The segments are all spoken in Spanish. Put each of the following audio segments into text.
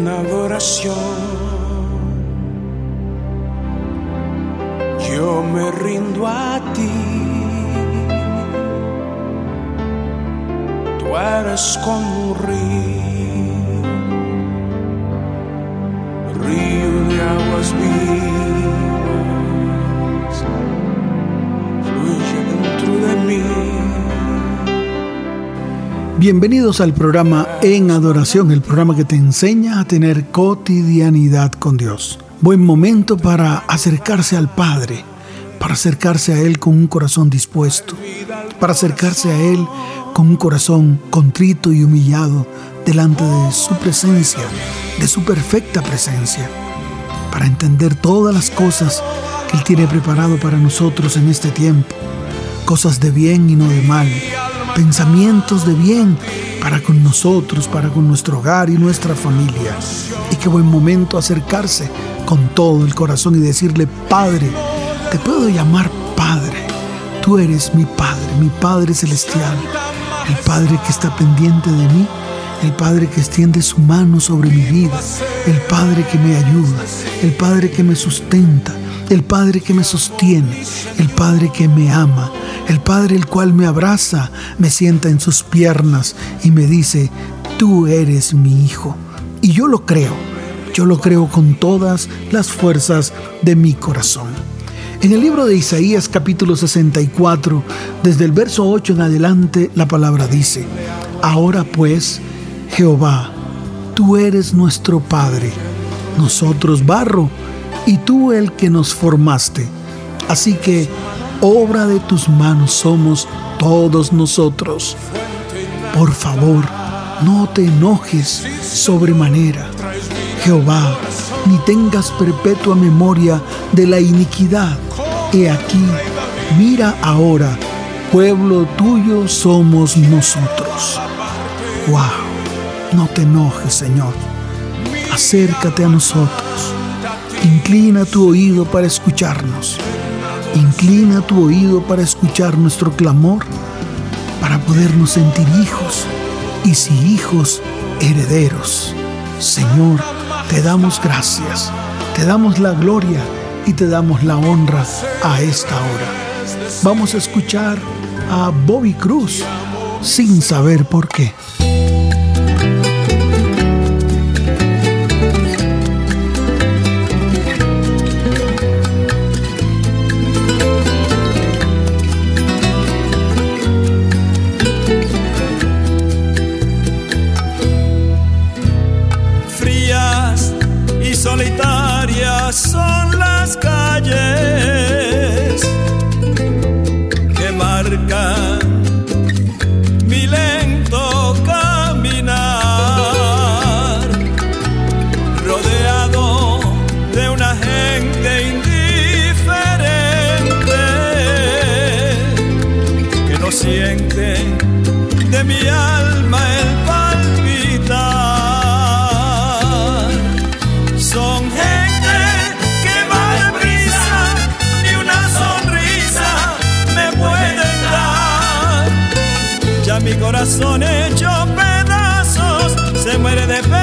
en adoración. Yo me rindo a ti. Tú eres como un río, río de aguas vivas, Bienvenidos al programa En Adoración, el programa que te enseña a tener cotidianidad con Dios. Buen momento para acercarse al Padre, para acercarse a Él con un corazón dispuesto, para acercarse a Él con un corazón contrito y humillado delante de su presencia, de su perfecta presencia, para entender todas las cosas que Él tiene preparado para nosotros en este tiempo, cosas de bien y no de mal pensamientos de bien para con nosotros, para con nuestro hogar y nuestra familia. Y qué buen momento acercarse con todo el corazón y decirle, Padre, te puedo llamar Padre. Tú eres mi Padre, mi Padre celestial, el Padre que está pendiente de mí, el Padre que extiende su mano sobre mi vida, el Padre que me ayuda, el Padre que me sustenta, el Padre que me sostiene, el Padre que me ama, el Padre el cual me abraza, me sienta en sus piernas y me dice, tú eres mi Hijo. Y yo lo creo, yo lo creo con todas las fuerzas de mi corazón. En el libro de Isaías capítulo 64, desde el verso 8 en adelante, la palabra dice, Ahora pues, Jehová, tú eres nuestro Padre, nosotros barro, y tú el que nos formaste. Así que obra de tus manos somos todos nosotros. Por favor, no te enojes sobremanera, Jehová, ni tengas perpetua memoria de la iniquidad. He aquí, mira ahora, pueblo tuyo somos nosotros. ¡Wow! No te enojes, Señor. Acércate a nosotros. Inclina tu oído para escucharnos. Inclina tu oído para escuchar nuestro clamor, para podernos sentir hijos y si hijos, herederos. Señor, te damos gracias, te damos la gloria y te damos la honra a esta hora. Vamos a escuchar a Bobby Cruz sin saber por qué. Corazón hecho pedazos. Se muere de pena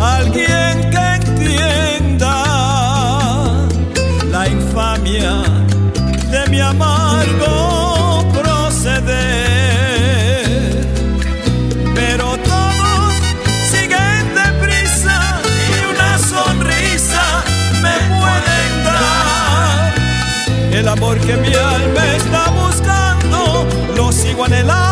alguien que entienda la infamia de mi amargo proceder. Pero todos siguen deprisa y una sonrisa me pueden dar. El amor que mi alma está buscando lo sigo anhelando.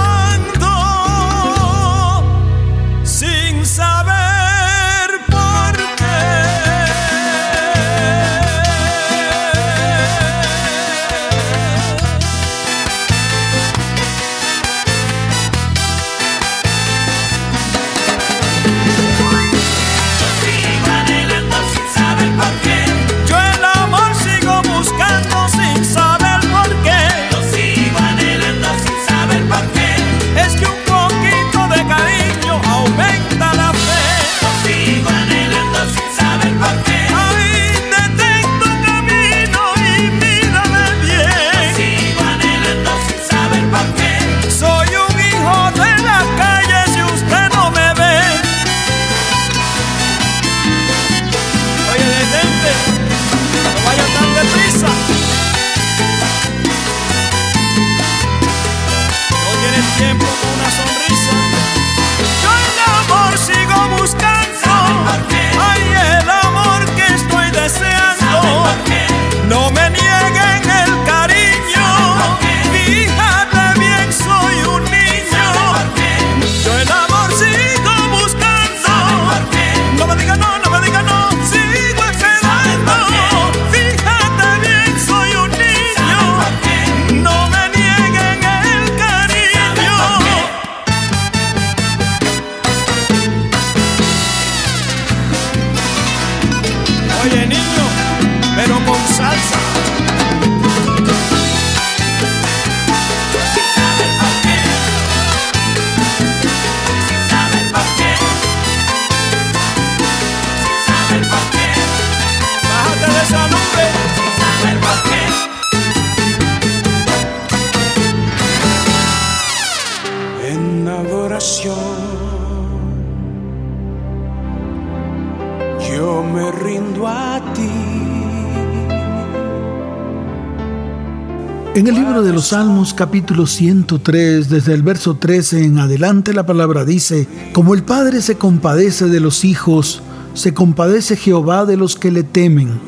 Salmos capítulo 103, desde el verso 13 en adelante, la palabra dice, como el Padre se compadece de los hijos, se compadece Jehová de los que le temen,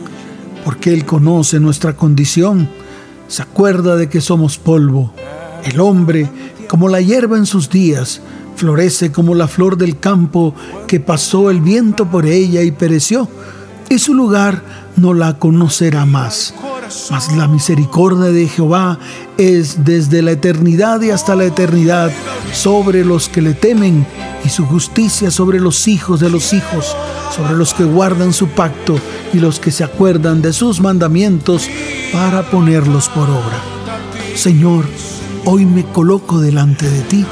porque Él conoce nuestra condición, se acuerda de que somos polvo. El hombre, como la hierba en sus días, florece como la flor del campo que pasó el viento por ella y pereció, y su lugar no la conocerá más. Mas la misericordia de Jehová es desde la eternidad y hasta la eternidad sobre los que le temen y su justicia sobre los hijos de los hijos, sobre los que guardan su pacto y los que se acuerdan de sus mandamientos para ponerlos por obra. Señor, hoy me coloco delante de ti.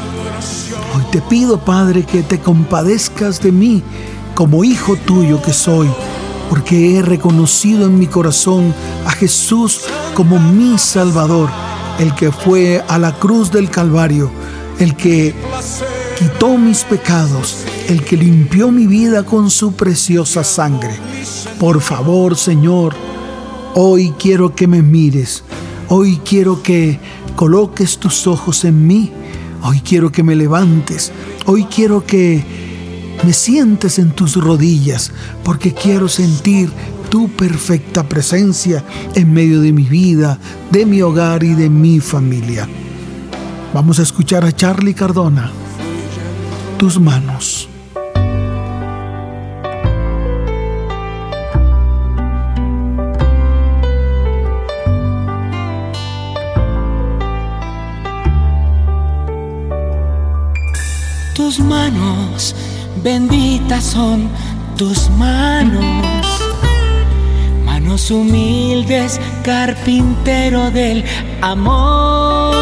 Hoy te pido, Padre, que te compadezcas de mí como hijo tuyo que soy porque he reconocido en mi corazón a Jesús como mi Salvador, el que fue a la cruz del Calvario, el que quitó mis pecados, el que limpió mi vida con su preciosa sangre. Por favor, Señor, hoy quiero que me mires, hoy quiero que coloques tus ojos en mí, hoy quiero que me levantes, hoy quiero que me sientes en tus rodillas porque quiero sentir tu perfecta presencia en medio de mi vida, de mi hogar y de mi familia. Vamos a escuchar a Charlie Cardona. Tus manos. Tus manos, benditas son tus manos. Manos humildes, carpintero del amor.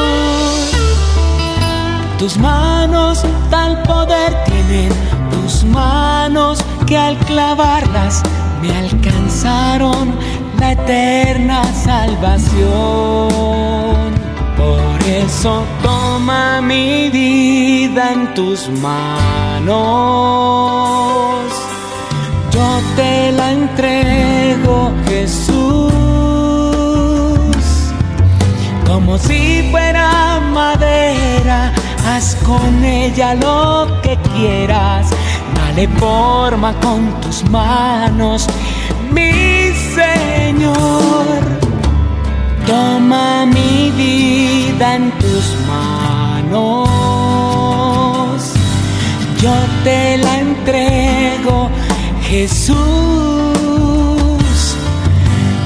Tus manos tal poder tienen, tus manos que al clavarlas me alcanzaron la eterna salvación. Eso toma mi vida en tus manos. Yo te la entrego, Jesús, como si fuera madera. Haz con ella lo que quieras. Dale forma con tus manos, mi Señor. Toma mi vida en tus manos. Yo te la entrego, Jesús.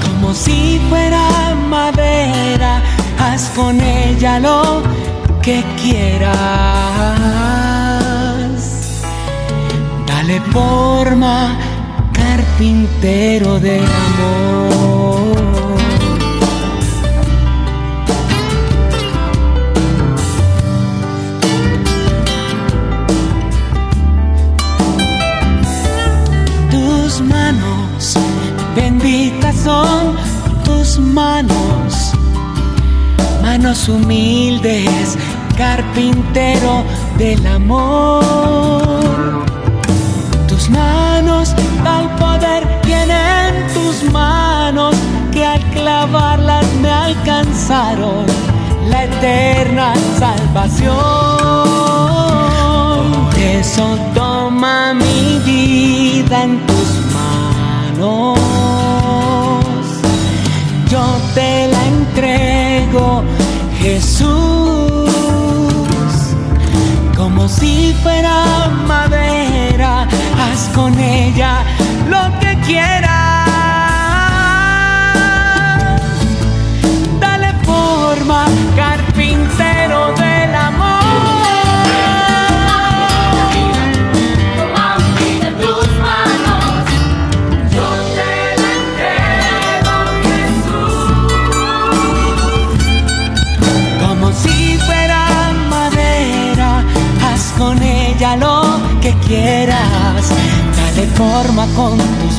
Como si fuera madera, haz con ella lo que quieras. Dale forma, carpintero de amor. corazón con tus manos, manos humildes, carpintero del amor. Tus manos tal poder tienen tus manos que al clavarlas me alcanzaron la eterna salvación. Por eso toma mi vida en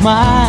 con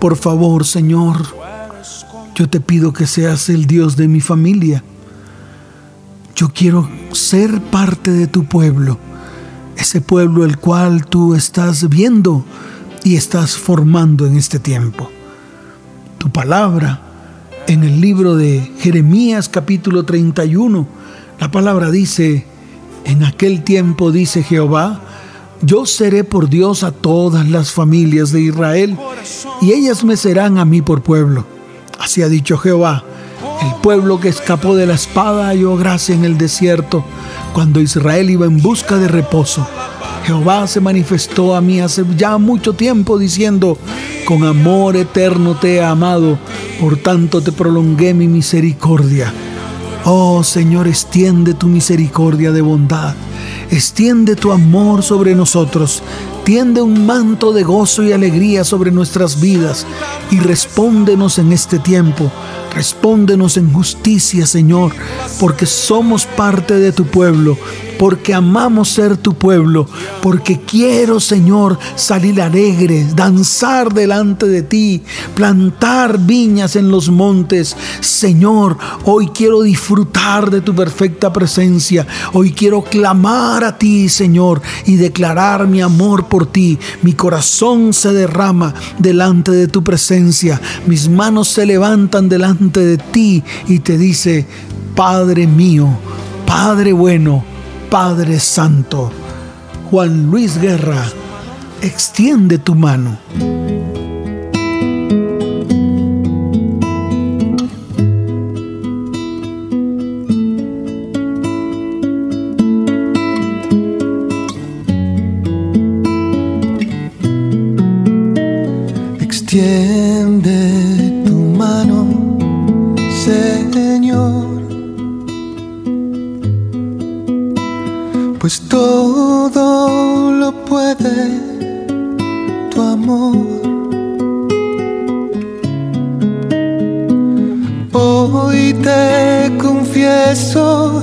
Por favor, Señor, yo te pido que seas el Dios de mi familia yo quiero ser parte de tu pueblo, ese pueblo el cual tú estás viendo y estás formando en este tiempo. Tu palabra en el libro de Jeremías capítulo 31, la palabra dice, en aquel tiempo dice Jehová, yo seré por Dios a todas las familias de Israel, y ellas me serán a mí por pueblo. Así ha dicho Jehová, el pueblo que escapó de la espada halló gracia en el desierto cuando Israel iba en busca de reposo. Jehová se manifestó a mí hace ya mucho tiempo diciendo, con amor eterno te he amado, por tanto te prolongué mi misericordia. Oh Señor, extiende tu misericordia de bondad, extiende tu amor sobre nosotros, tiende un manto de gozo y alegría sobre nuestras vidas y respóndenos en este tiempo Respóndenos en justicia, Señor, porque somos parte de tu pueblo porque amamos ser tu pueblo, porque quiero, Señor, salir alegre, danzar delante de ti, plantar viñas en los montes. Señor, hoy quiero disfrutar de tu perfecta presencia. Hoy quiero clamar a ti, Señor, y declarar mi amor por Mi corazón se derrama delante de tu presencia. Mis manos se levantan delante de ti y te dice, Padre mío, Padre bueno, Padre Santo, Juan Luis Guerra, extiende tu mano. Extiende tu mano, Señor, pues todo lo puede tu amor. Hoy te confieso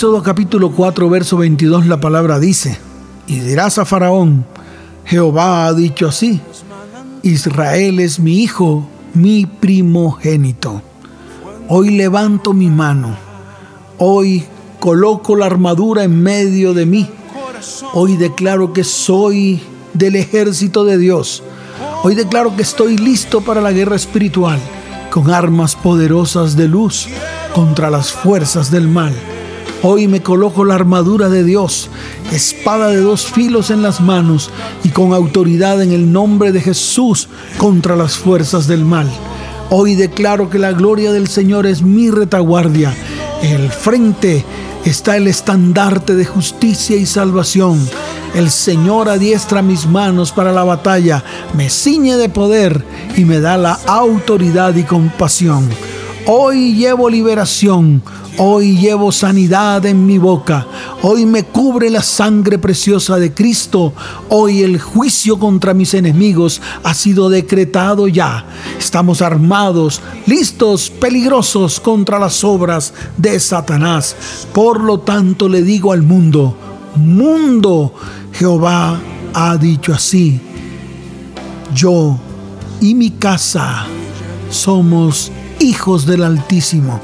Éxodo capítulo 4 verso 22 la palabra dice, y dirás a Faraón, Jehová ha dicho así, Israel es mi hijo, mi primogénito. Hoy levanto mi mano, hoy coloco la armadura en medio de mí, hoy declaro que soy del ejército de Dios, hoy declaro que estoy listo para la guerra espiritual con armas poderosas de luz contra las fuerzas del mal. Hoy me coloco la armadura de Dios, espada de dos filos en las manos y con autoridad en el nombre de Jesús contra las fuerzas del mal. Hoy declaro que la gloria del Señor es mi retaguardia. En el frente está el estandarte de justicia y salvación. El Señor adiestra mis manos para la batalla, me ciñe de poder y me da la autoridad y compasión. Hoy llevo liberación, hoy llevo sanidad en mi boca, hoy me cubre la sangre preciosa de Cristo, hoy el juicio contra mis enemigos ha sido decretado ya. Estamos armados, listos, peligrosos contra las obras de Satanás. Por lo tanto le digo al mundo, mundo, Jehová ha dicho así, yo y mi casa somos hijos del Altísimo,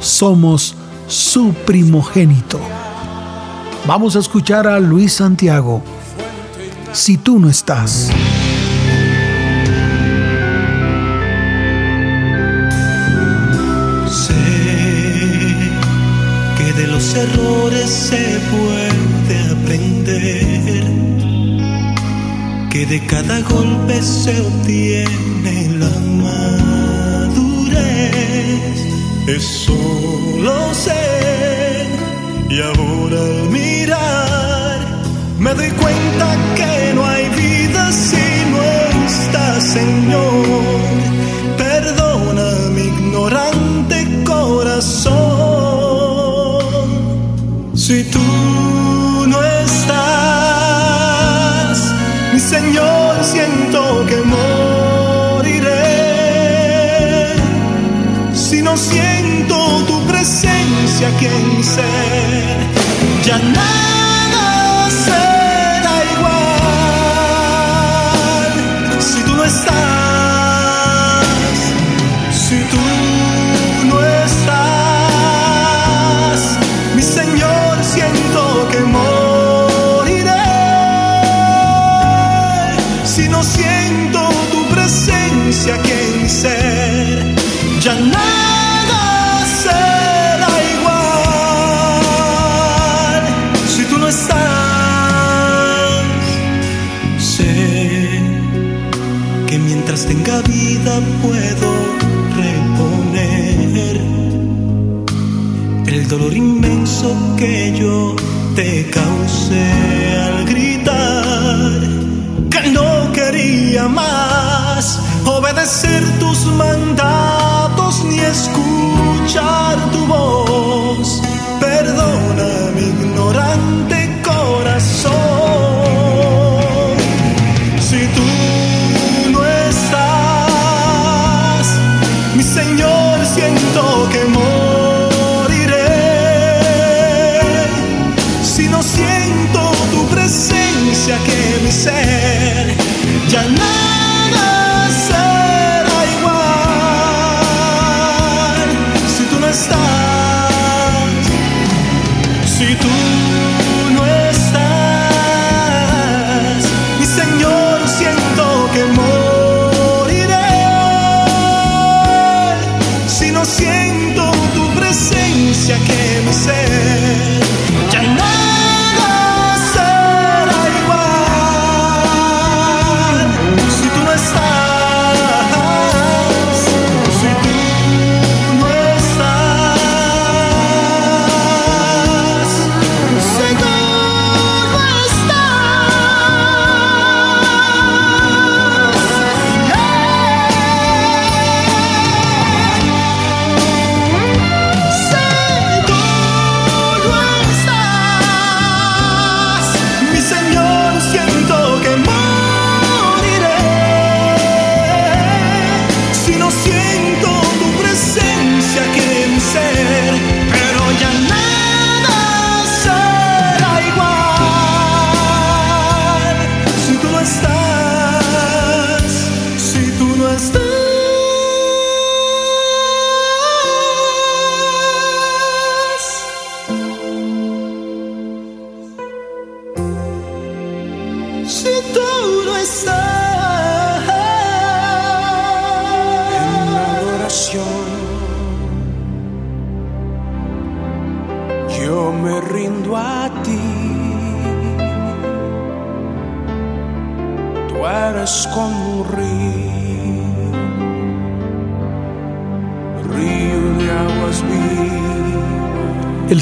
somos su primogénito. Vamos a escuchar a Luis Santiago. Si tú no estás. Sé que de los errores se puede aprender, que de cada golpe se obtiene la eso lo sé. Y ahora al mirar, me doy cuenta quien ser,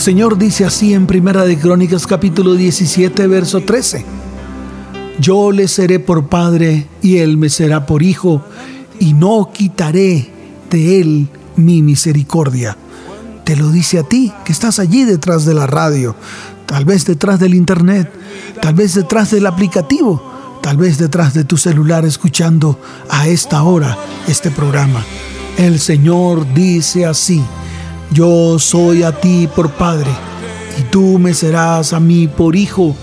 Señor dice así en Primera de Crónicas capítulo 17 verso 13. Yo le seré por padre y él me será por hijo y no quitaré de él mi misericordia. Te lo dice a ti que estás allí detrás de la radio, tal vez detrás del internet, tal vez detrás del aplicativo, tal vez detrás de tu celular escuchando a esta hora este programa. El Señor dice así. Yo soy a ti por Padre, y tú me serás a mí por Hijo,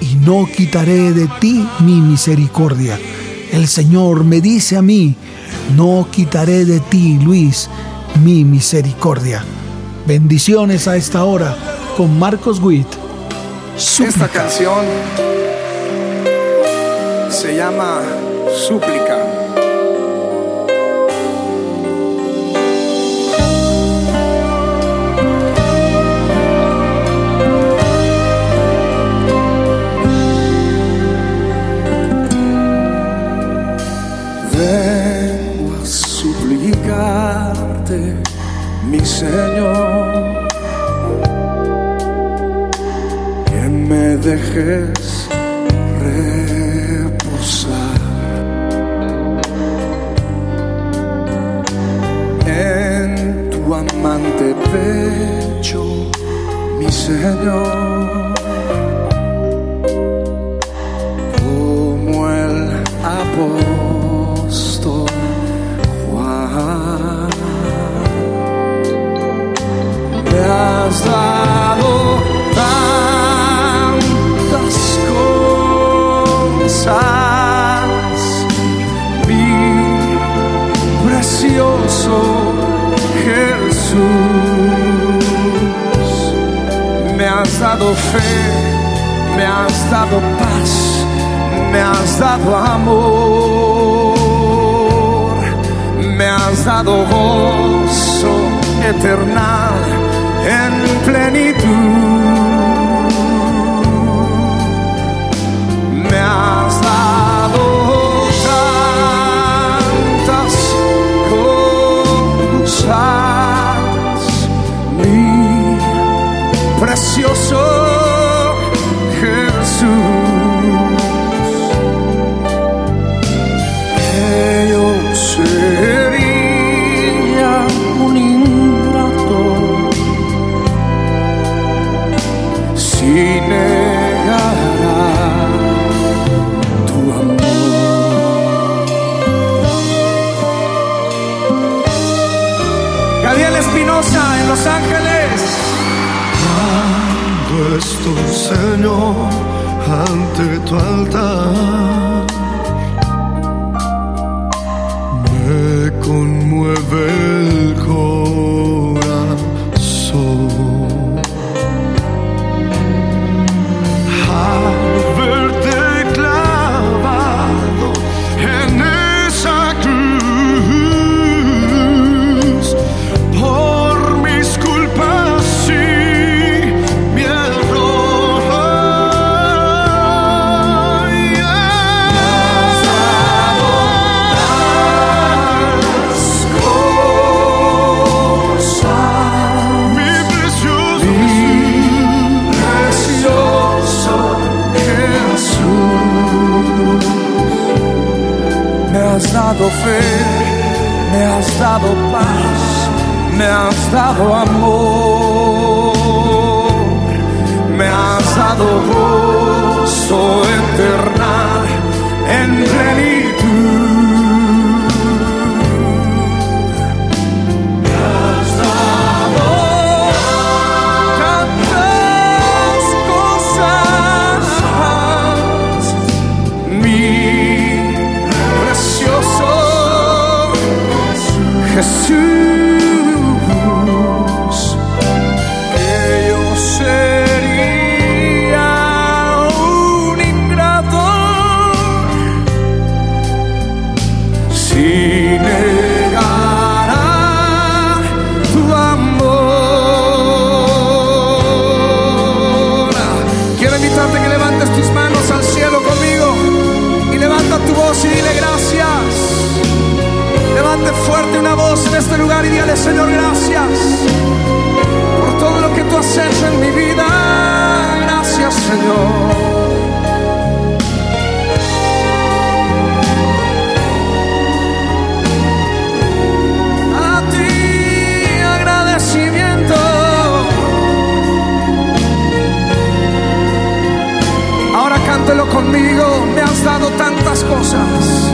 y no quitaré de ti mi misericordia. El Señor me dice a mí, no quitaré de ti, Luis, mi misericordia. Bendiciones a esta hora con Marcos Witt. Esta canción se llama Súplica. Señor, que me dejes reposar. En tu amante pecho, mi Señor, como el apóstol has dado tantas cosas, mi precioso Jesús. Me has dado fe, me has dado paz, me has dado amor, me has dado gozo eternal en plenitud. Me has dado Estoy, Señor, ante tu altar, me conmueve has dado fe, me has dado paz, me has dado amor, me has dado gozo eterna en plenitud. Jesús, Señor gracias por todo lo que tú has hecho en mi vida. Gracias Señor. A ti agradecimiento. Ahora cántelo conmigo. Me has dado tantas cosas.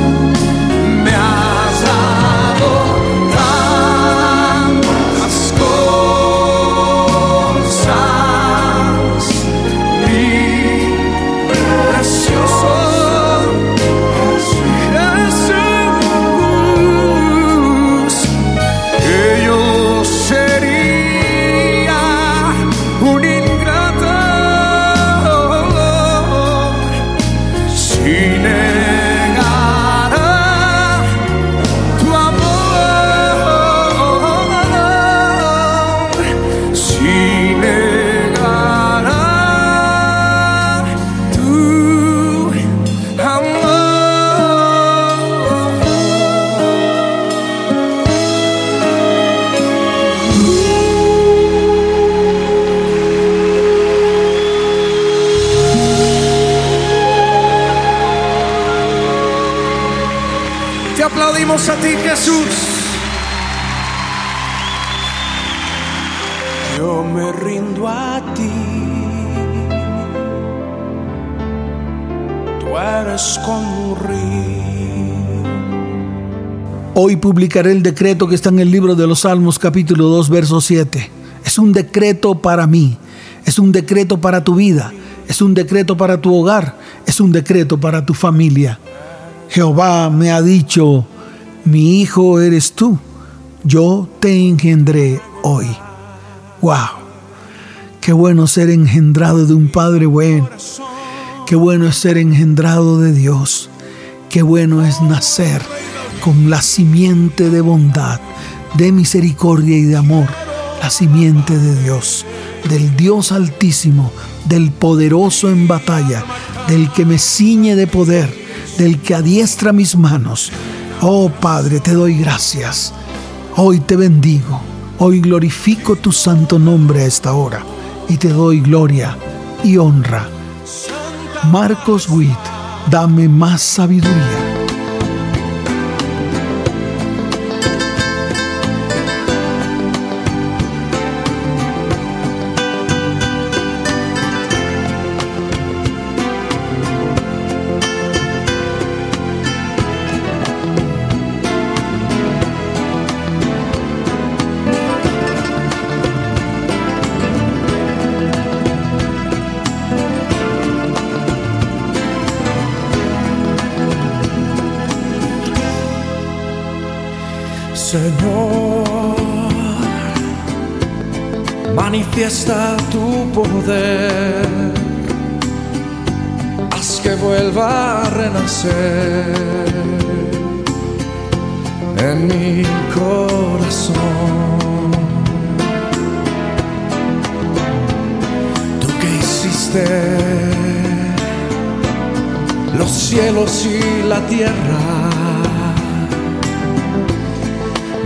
Publicaré el decreto que está en el libro de los Salmos capítulo 2 verso 7. Es un decreto para mí, es un decreto para tu vida, es un decreto para tu hogar, es un decreto para tu familia. Jehová me ha dicho, mi hijo eres tú, yo te engendré hoy. ¡Wow! Qué bueno ser engendrado de un Padre bueno. Qué bueno es ser engendrado de Dios. Qué bueno es nacer con la simiente de bondad, de misericordia y de amor. La simiente de Dios, del Dios altísimo, del poderoso en batalla, del que me ciñe de poder, del que adiestra mis manos. Oh Padre, te doy gracias. Hoy te bendigo. Hoy glorifico tu santo nombre a esta hora y te doy gloria y honra. Marcos Witt, dame más sabiduría. Manifiesta tu poder, haz que vuelva a renacer en mi corazón. Tú que hiciste los cielos y la tierra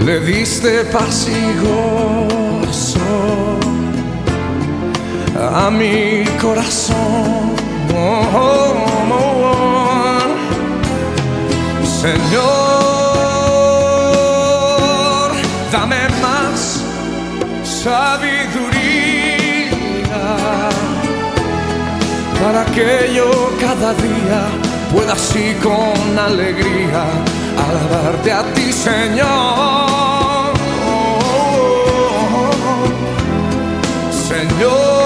le diste paz y gozo a mi corazón. Señor, dame más sabiduría para que yo cada día pueda así con alegría alabarte a ti, Señor. Señor,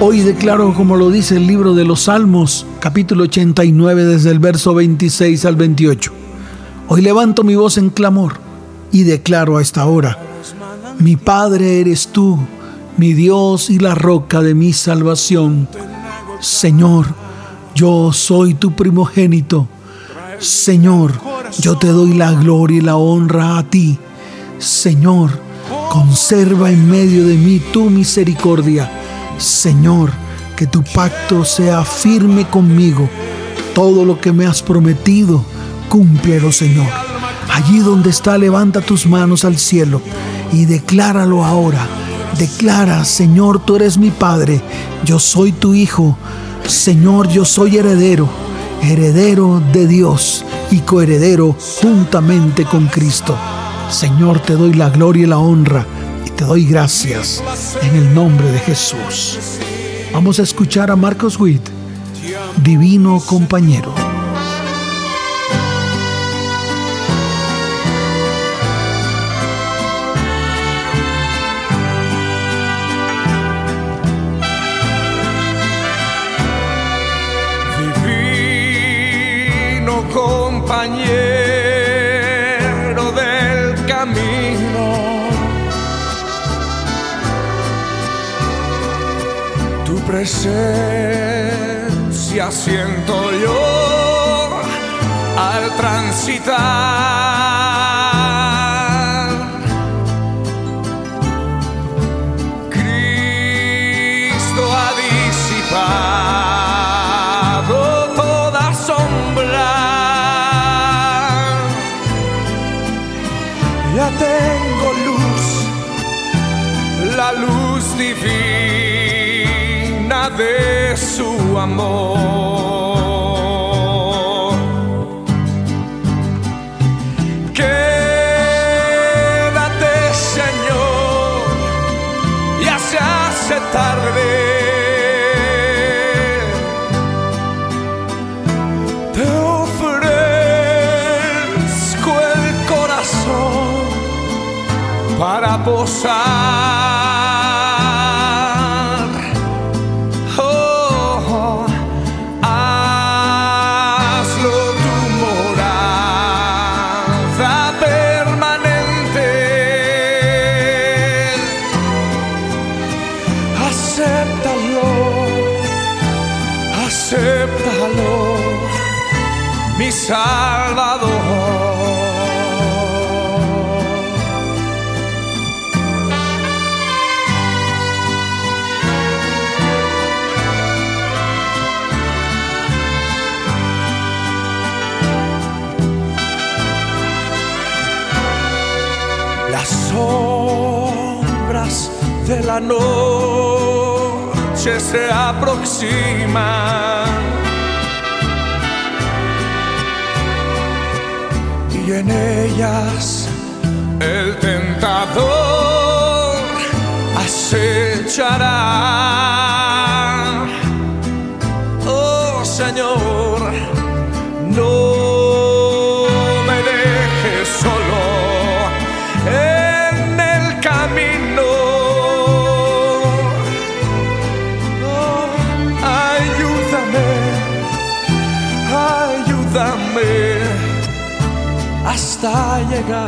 Hoy declaro, como lo dice el libro de los Salmos, capítulo 89, desde el verso 26 al 28. Hoy levanto mi voz en clamor y declaro a esta hora, mi Padre eres tú, mi Dios y la roca de mi salvación. Señor, yo soy tu primogénito. Señor, yo te doy la gloria y la honra a ti. Señor, conserva en medio de mí tu misericordia. Señor, que tu pacto sea firme conmigo. Todo lo que me has prometido, cúmplelo, Señor. Allí donde está, levanta tus manos al cielo y decláralo ahora. Declara, Señor, tú eres mi Padre, yo soy tu Hijo. Señor, yo soy heredero, heredero de Dios y coheredero juntamente con Cristo. Señor, te doy la gloria y la honra te doy gracias en el nombre de Jesús. Vamos a escuchar a Marcos Witt Divino Compañero. Presencia siento yo al transitar. Para la noche se aproximan y en ellas el tentador acechará. Oh Señor, אַ יגע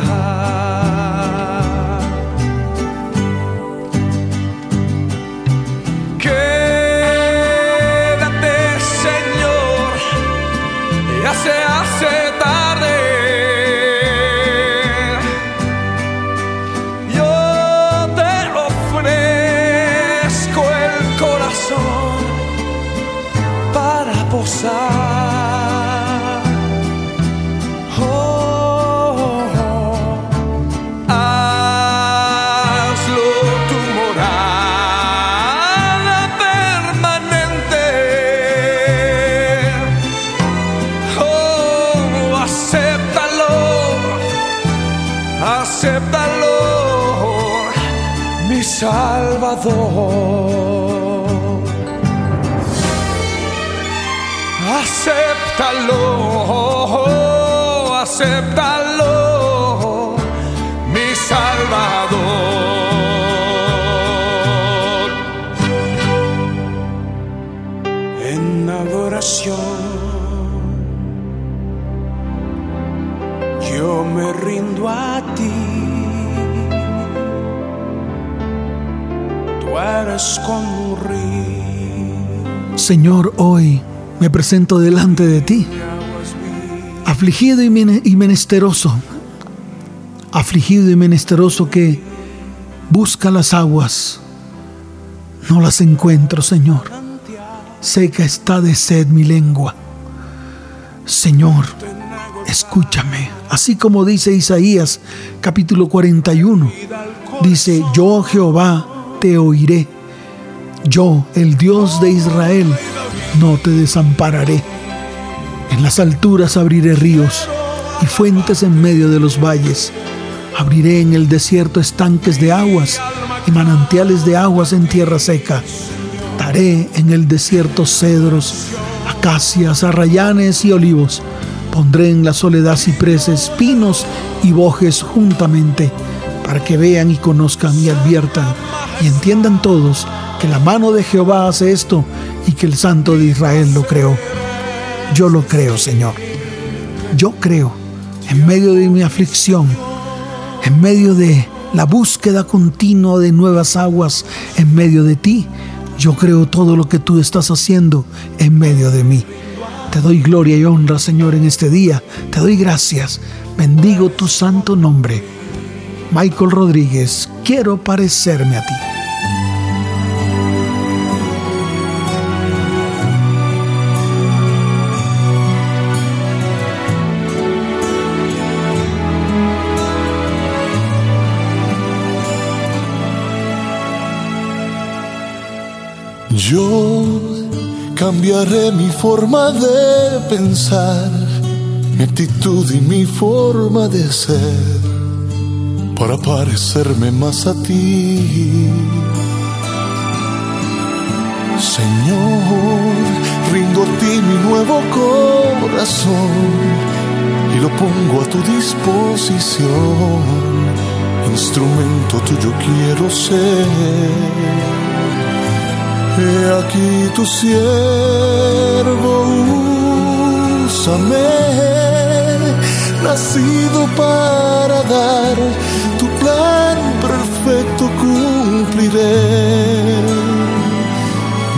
Señor, hoy me presento delante de ti, afligido y mene- y menesteroso, afligido y menesteroso que busca las aguas. No las encuentro, Señor. Seca está de sed mi lengua. Señor, escúchame. Así como dice Isaías capítulo 41, dice, yo Jehová te oiré. Yo, el Dios de Israel, no te desampararé. En las alturas abriré ríos y fuentes en medio de los valles. Abriré en el desierto estanques de aguas y manantiales de aguas en tierra seca. Daré en el desierto cedros, acacias, arrayanes y olivos. Pondré en la soledad cipreses, pinos y bojes juntamente, para que vean y conozcan y adviertan y entiendan todos que la mano de Jehová hace esto y que el Santo de Israel lo creó. Yo lo creo, Señor. Yo creo, en medio de mi aflicción, en medio de la búsqueda continua de nuevas aguas, en medio de ti, yo creo todo lo que tú estás haciendo en medio de mí. Te doy gloria y honra, Señor, en este día. Te doy gracias. Bendigo tu santo nombre. Michael Rodríguez, quiero parecerme a ti. Yo cambiaré mi forma de pensar, mi actitud y mi forma de ser para parecerme más a ti. Señor, rindo a ti mi nuevo corazón y lo pongo a tu disposición. Instrumento tuyo quiero ser. He aquí tu siervo, úsame, nacido para dar tu plan perfecto cumpliré.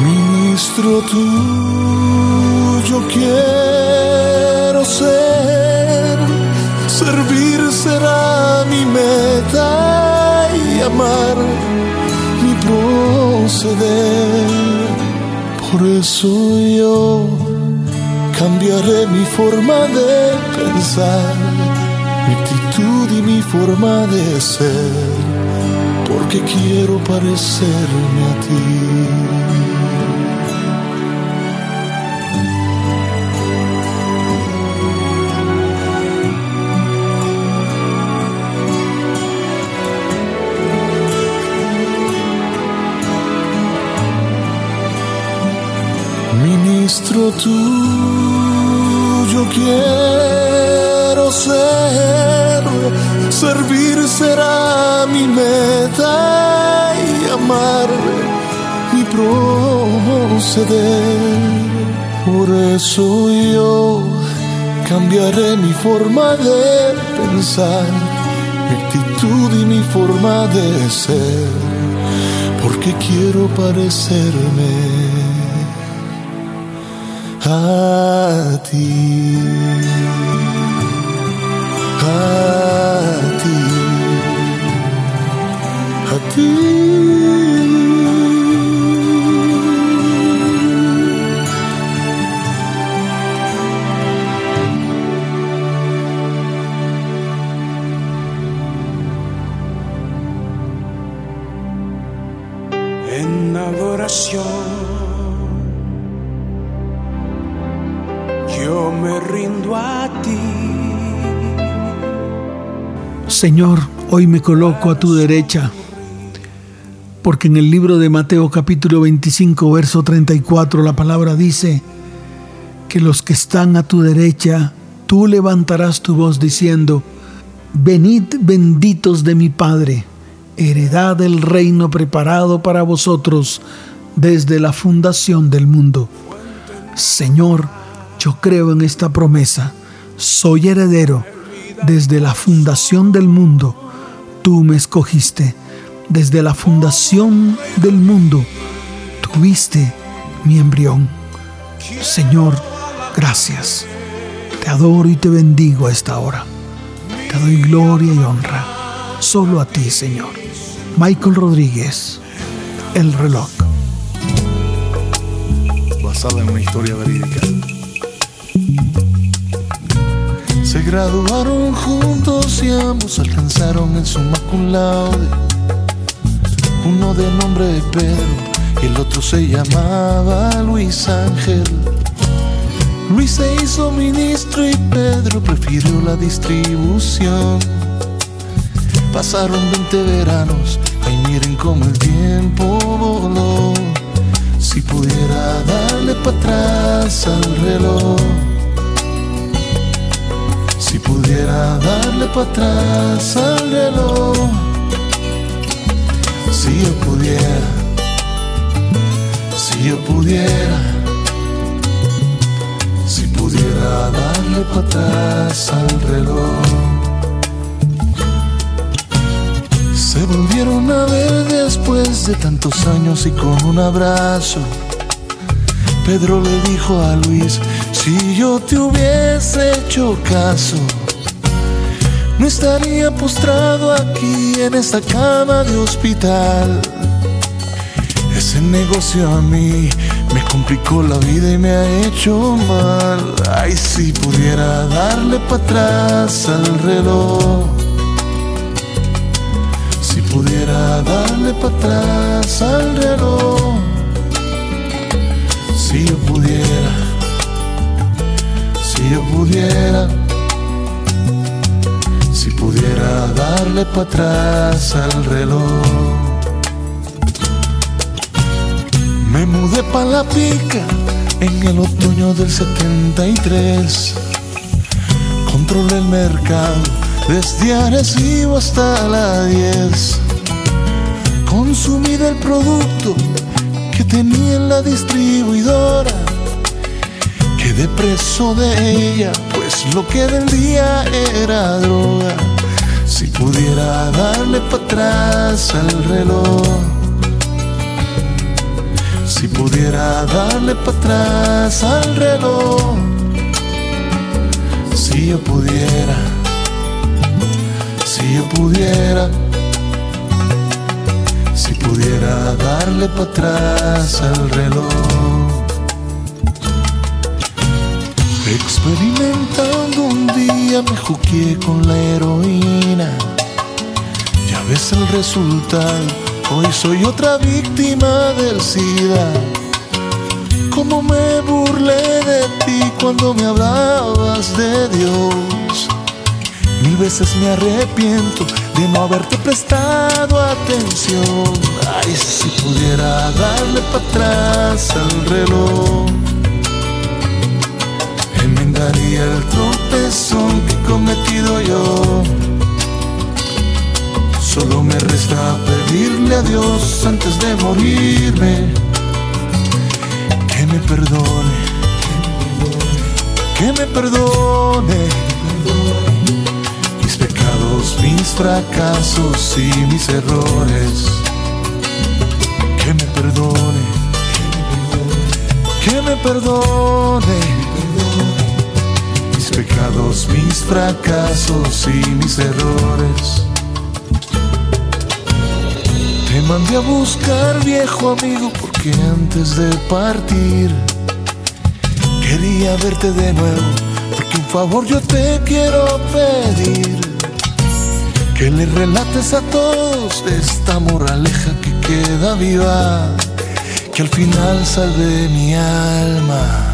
Ministro tuyo quiero ser, servir será mi meta y amar proceder. Por eso yo cambiaré mi forma de pensar, mi actitud y mi forma de ser, porque quiero parecerme a ti. Ministro tuyo quiero ser, servir será mi meta y amar mi proceder. Por eso yo cambiaré mi forma de pensar, mi actitud y mi forma de ser, porque quiero parecerme a ti, a ti, a ti. Señor, hoy me coloco a tu derecha, porque en el libro de Mateo capítulo 25, verso 34, la palabra dice que los que están a tu derecha, tú levantarás tu voz diciendo, venid benditos de mi Padre, heredad del reino preparado para vosotros desde la fundación del mundo. Señor, yo creo en esta promesa, soy heredero desde la fundación del mundo, tú me escogiste. Desde la fundación del mundo, tuviste mi embrión. Señor, gracias. Te adoro y te bendigo a esta hora. Te doy gloria y honra. Solo a ti, Señor. Michael Rodríguez, El reloj. basada en una historia verídica. Se graduaron juntos y ambos alcanzaron el summa cum laude. Uno de nombre Pedro y el otro se llamaba Luis Ángel. Luis se hizo ministro y Pedro prefirió la distribución. Pasaron 20 veranos, ay miren cómo el tiempo voló. Si pudiera darle para atrás al reloj. Si pudiera darle para atrás al reloj. Si yo pudiera. Si yo pudiera. Si pudiera darle para atrás al reloj. Se volvieron a ver después de tantos años y con un abrazo. Pedro le dijo a Luis, si yo te hubiese hecho caso, no estaría postrado aquí en esta cama de hospital. Ese negocio a mí me complicó la vida y me ha hecho mal. Ay, si pudiera darle para atrás al reloj pudiera darle para atrás al reloj, si yo pudiera, si yo pudiera, si pudiera darle para atrás al reloj. Me mudé para la pica en el otoño del 73. Controlé el mercado desde Arecibo hasta la 10 consumir el producto que tenía en la distribuidora. Quedé preso de ella, pues lo que vendía era droga. Si pudiera darle para atrás al reloj, si pudiera darle para atrás al reloj, si yo pudiera, si yo pudiera pudiera darle para atrás al reloj. Experimentando un día me juqué con la heroína. Ya ves el resultado, hoy soy otra víctima del SIDA. Como me burlé de ti cuando me hablabas de Dios. Mil veces me arrepiento de no haberte prestado atención. Ay, si pudiera darle para atrás al reloj, enmendaría el tropezón que he cometido yo. Solo me resta pedirle a Dios antes de morirme que me perdone, que me perdone mis fracasos y mis errores. Que me perdone, que me perdone. Pecados, mis fracasos y mis errores. Te mandé a buscar, viejo amigo, porque antes de partir quería verte de nuevo, porque un favor yo te quiero pedir que le relates a todos esta moraleja que queda viva, que al final salve mi alma.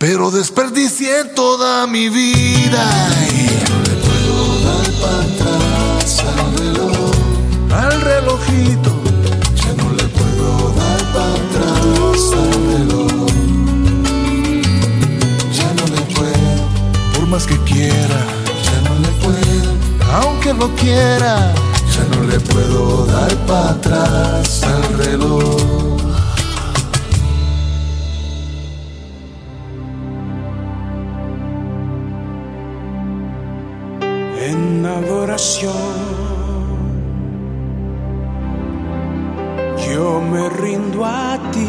Pero desperdicié toda mi vida y no le puedo dar para atrás al reloj, al relojito. Ya no le puedo dar para atrás al reloj. Ya no le puedo, por más que quiera aunque lo quiera, ya no le puedo dar para atrás al reloj. En adoración, yo me rindo a ti.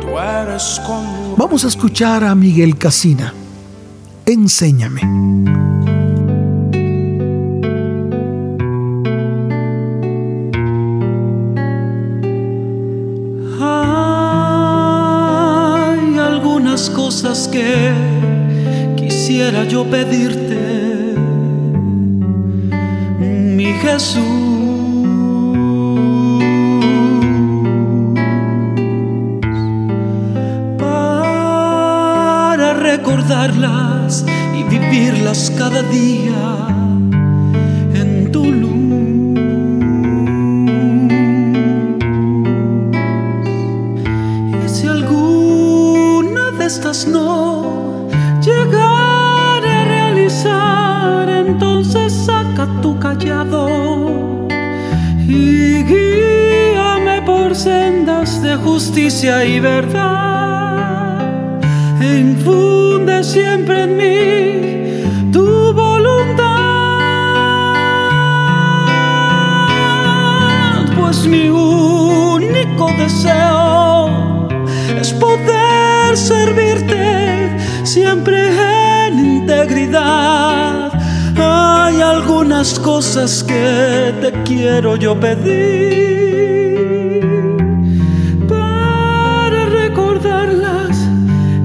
Tú eres como... Vamos a escuchar a Miguel Casina enséñame. Hay algunas cosas que quisiera yo pedirte, mi Jesús. y vivirlas cada día tu callado y guíame por sendas de justicia y verdad. Infunde siempre en mí tu voluntad, pues mi único deseo es poder servirte siempre en integridad. Algunas cosas que te quiero yo pedir para recordarlas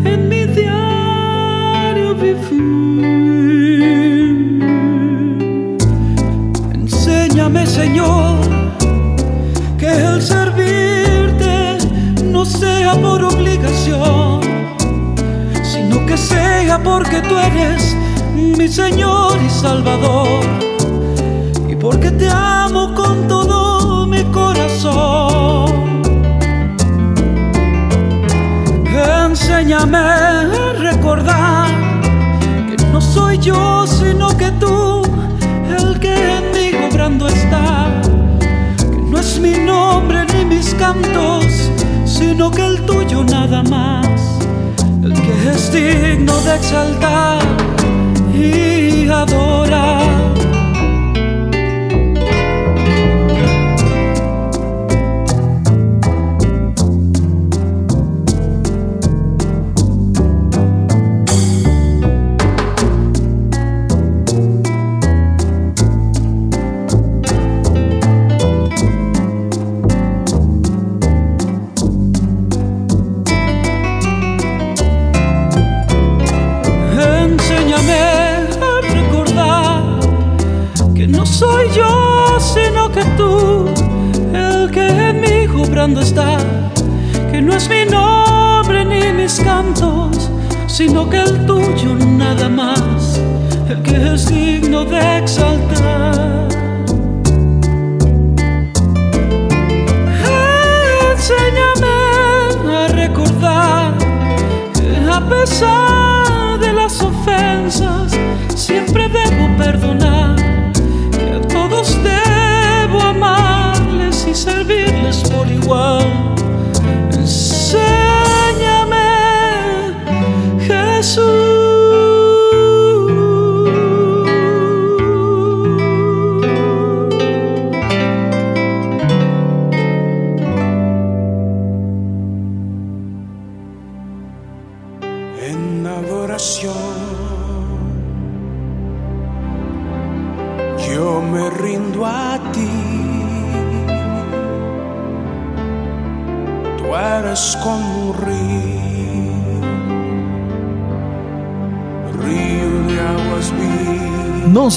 en mi diario vivir. Enséñame, Señor, que el servirte no sea por obligación, sino que sea porque tú eres mi Señor y Salvador, porque te amo con todo mi corazón. Enséñame a recordar que no soy yo, sino que tú, el que en mí obrando está. Que no es mi nombre ni mis cantos, sino que el tuyo nada más. El que es digno de exaltar y adorar. Mí obrando está. Que no es mi nombre ni mis cantos, sino que el tuyo nada más, el que es digno de exaltar. Enséñame a recordar que a pesar de las ofensas siempre debo perdonar, this woolly world.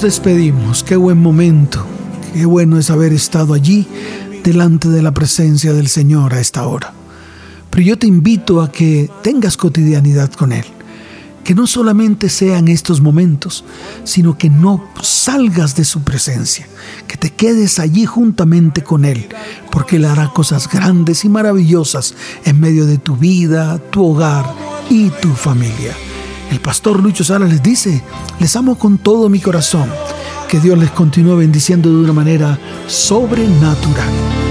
Despedimos, qué buen momento, qué bueno es haber estado allí delante de la presencia del Señor a esta hora. Pero yo te invito a que tengas cotidianidad con Él, que no solamente sean estos momentos, sino que no salgas de su presencia, que te quedes allí juntamente con Él, porque Él hará cosas grandes y maravillosas en medio de tu vida, tu hogar y tu familia. El pastor Lucho Sala les dice, les amo con todo mi corazón, que Dios les continúe bendiciendo de una manera sobrenatural.